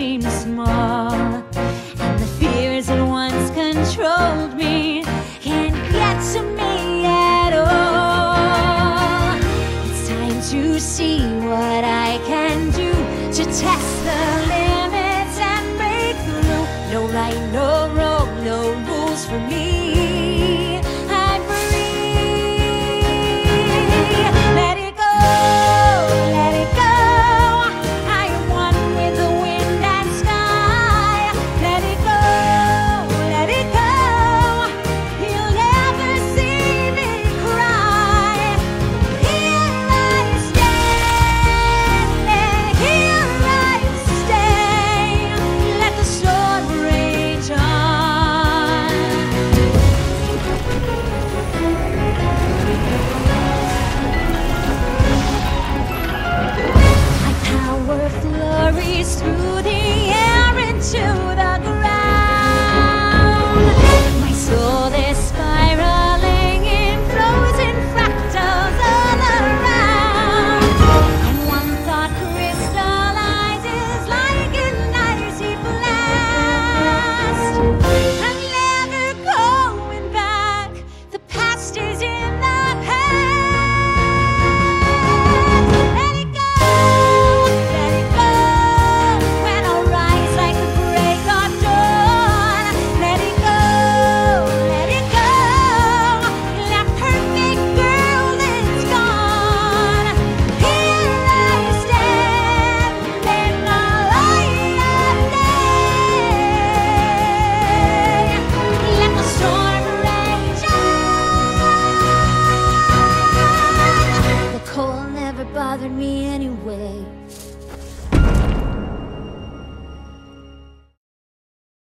seemed small. And the fears that once controlled me can't get to me at all. It's time to see what I can do to test the limits and break through. No right, no wrong, no rules for me. never bothered me anyway.